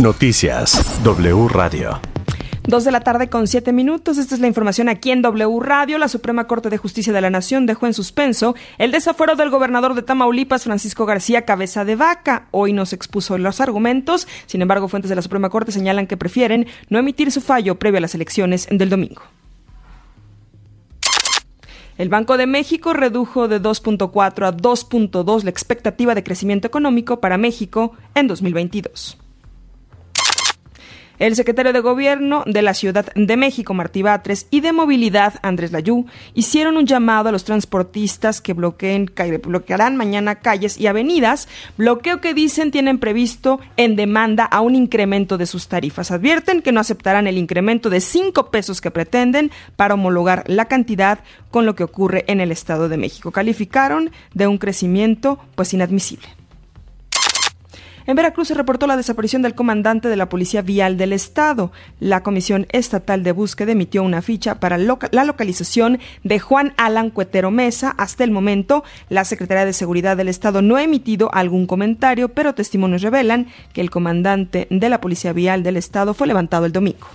Noticias W Radio. Dos de la tarde con siete minutos. Esta es la información aquí en W Radio. La Suprema Corte de Justicia de la Nación dejó en suspenso el desafuero del gobernador de Tamaulipas, Francisco García Cabeza de Vaca. Hoy nos expuso los argumentos. Sin embargo, fuentes de la Suprema Corte señalan que prefieren no emitir su fallo previo a las elecciones del domingo. El Banco de México redujo de 2.4 a 2.2 la expectativa de crecimiento económico para México en 2022. El secretario de Gobierno de la Ciudad de México, Martí Batres, y de Movilidad, Andrés Layú, hicieron un llamado a los transportistas que bloqueen, bloquearán mañana calles y avenidas, bloqueo que dicen tienen previsto en demanda a un incremento de sus tarifas. Advierten que no aceptarán el incremento de cinco pesos que pretenden para homologar la cantidad con lo que ocurre en el Estado de México. Calificaron de un crecimiento pues inadmisible. En Veracruz se reportó la desaparición del comandante de la Policía Vial del Estado. La Comisión Estatal de Búsqueda emitió una ficha para la localización de Juan Alan Cuetero Mesa. Hasta el momento, la Secretaría de Seguridad del Estado no ha emitido algún comentario, pero testimonios revelan que el comandante de la Policía Vial del Estado fue levantado el domingo.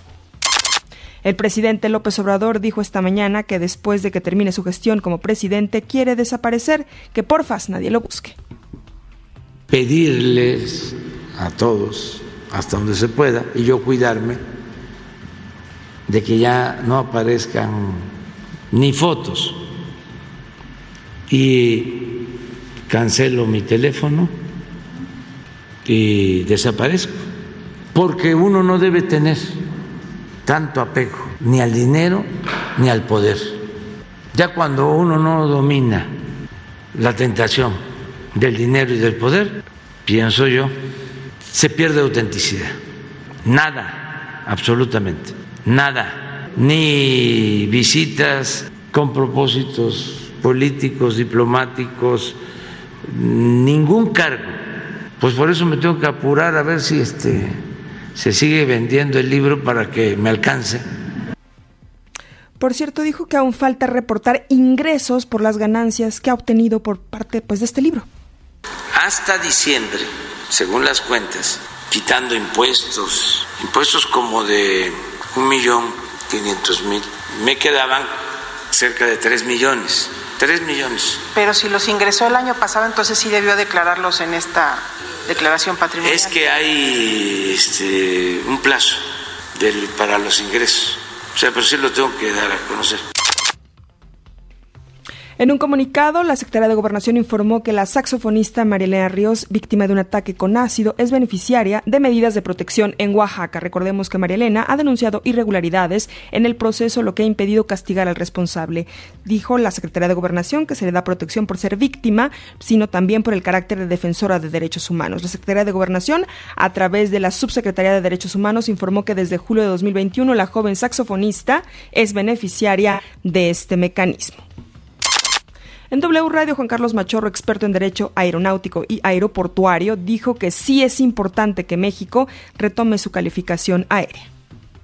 El presidente López Obrador dijo esta mañana que después de que termine su gestión como presidente quiere desaparecer, que porfas nadie lo busque pedirles a todos, hasta donde se pueda, y yo cuidarme de que ya no aparezcan ni fotos y cancelo mi teléfono y desaparezco, porque uno no debe tener tanto apego ni al dinero ni al poder. Ya cuando uno no domina la tentación del dinero y del poder, pienso yo, se pierde autenticidad. Nada, absolutamente, nada. Ni visitas con propósitos políticos, diplomáticos, ningún cargo. Pues por eso me tengo que apurar a ver si este se sigue vendiendo el libro para que me alcance. Por cierto, dijo que aún falta reportar ingresos por las ganancias que ha obtenido por parte pues, de este libro hasta diciembre, según las cuentas, quitando impuestos, impuestos como de un millón quinientos mil, me quedaban cerca de tres millones. Tres millones. Pero si los ingresó el año pasado, entonces sí debió declararlos en esta declaración patrimonial. Es que hay este, un plazo del, para los ingresos. O sea, pero sí lo tengo que dar a conocer. En un comunicado, la Secretaría de Gobernación informó que la saxofonista Marilena Ríos, víctima de un ataque con ácido, es beneficiaria de medidas de protección en Oaxaca. Recordemos que María Elena ha denunciado irregularidades en el proceso, lo que ha impedido castigar al responsable. Dijo la Secretaría de Gobernación que se le da protección por ser víctima, sino también por el carácter de defensora de derechos humanos. La Secretaría de Gobernación, a través de la Subsecretaría de Derechos Humanos, informó que desde julio de 2021 la joven saxofonista es beneficiaria de este mecanismo. En W Radio, Juan Carlos Machorro, experto en derecho aeronáutico y aeroportuario, dijo que sí es importante que México retome su calificación aérea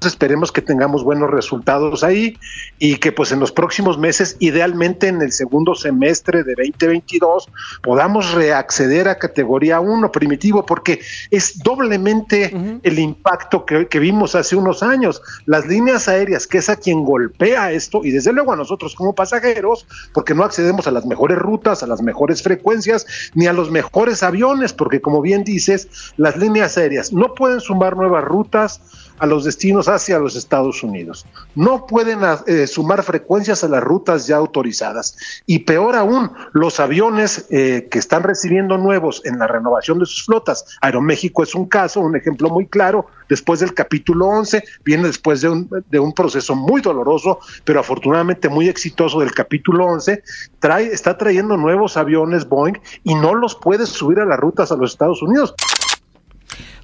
esperemos que tengamos buenos resultados ahí y que pues en los próximos meses, idealmente en el segundo semestre de 2022, podamos reacceder a categoría 1 primitivo, porque es doblemente el impacto que, que, vimos hace unos años. Las líneas aéreas, que es a quien golpea esto, y desde luego a nosotros como pasajeros, porque no accedemos a las mejores rutas, a las mejores frecuencias, ni a los mejores aviones, porque como bien dices, las líneas aéreas no pueden sumar nuevas rutas, a los destinos hacia los Estados Unidos. No pueden eh, sumar frecuencias a las rutas ya autorizadas. Y peor aún, los aviones eh, que están recibiendo nuevos en la renovación de sus flotas. Aeroméxico es un caso, un ejemplo muy claro. Después del capítulo 11, viene después de un, de un proceso muy doloroso, pero afortunadamente muy exitoso del capítulo 11, trae, está trayendo nuevos aviones Boeing y no los puede subir a las rutas a los Estados Unidos.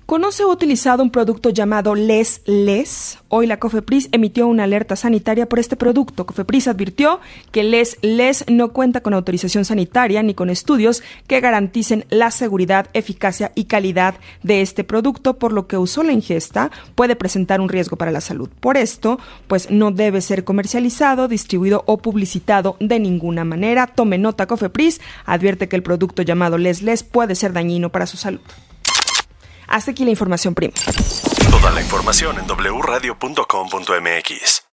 ¿Conoce o ha utilizado un producto llamado Les Les? Hoy la COFEPRIS emitió una alerta sanitaria por este producto. COFEPRIS advirtió que Les Les no cuenta con autorización sanitaria ni con estudios que garanticen la seguridad, eficacia y calidad de este producto, por lo que usó la ingesta puede presentar un riesgo para la salud. Por esto, pues no debe ser comercializado, distribuido o publicitado de ninguna manera. Tome nota COFEPRIS, advierte que el producto llamado Les Les puede ser dañino para su salud. Hasta aquí la información prima. Toda la información en wradio.com.mx.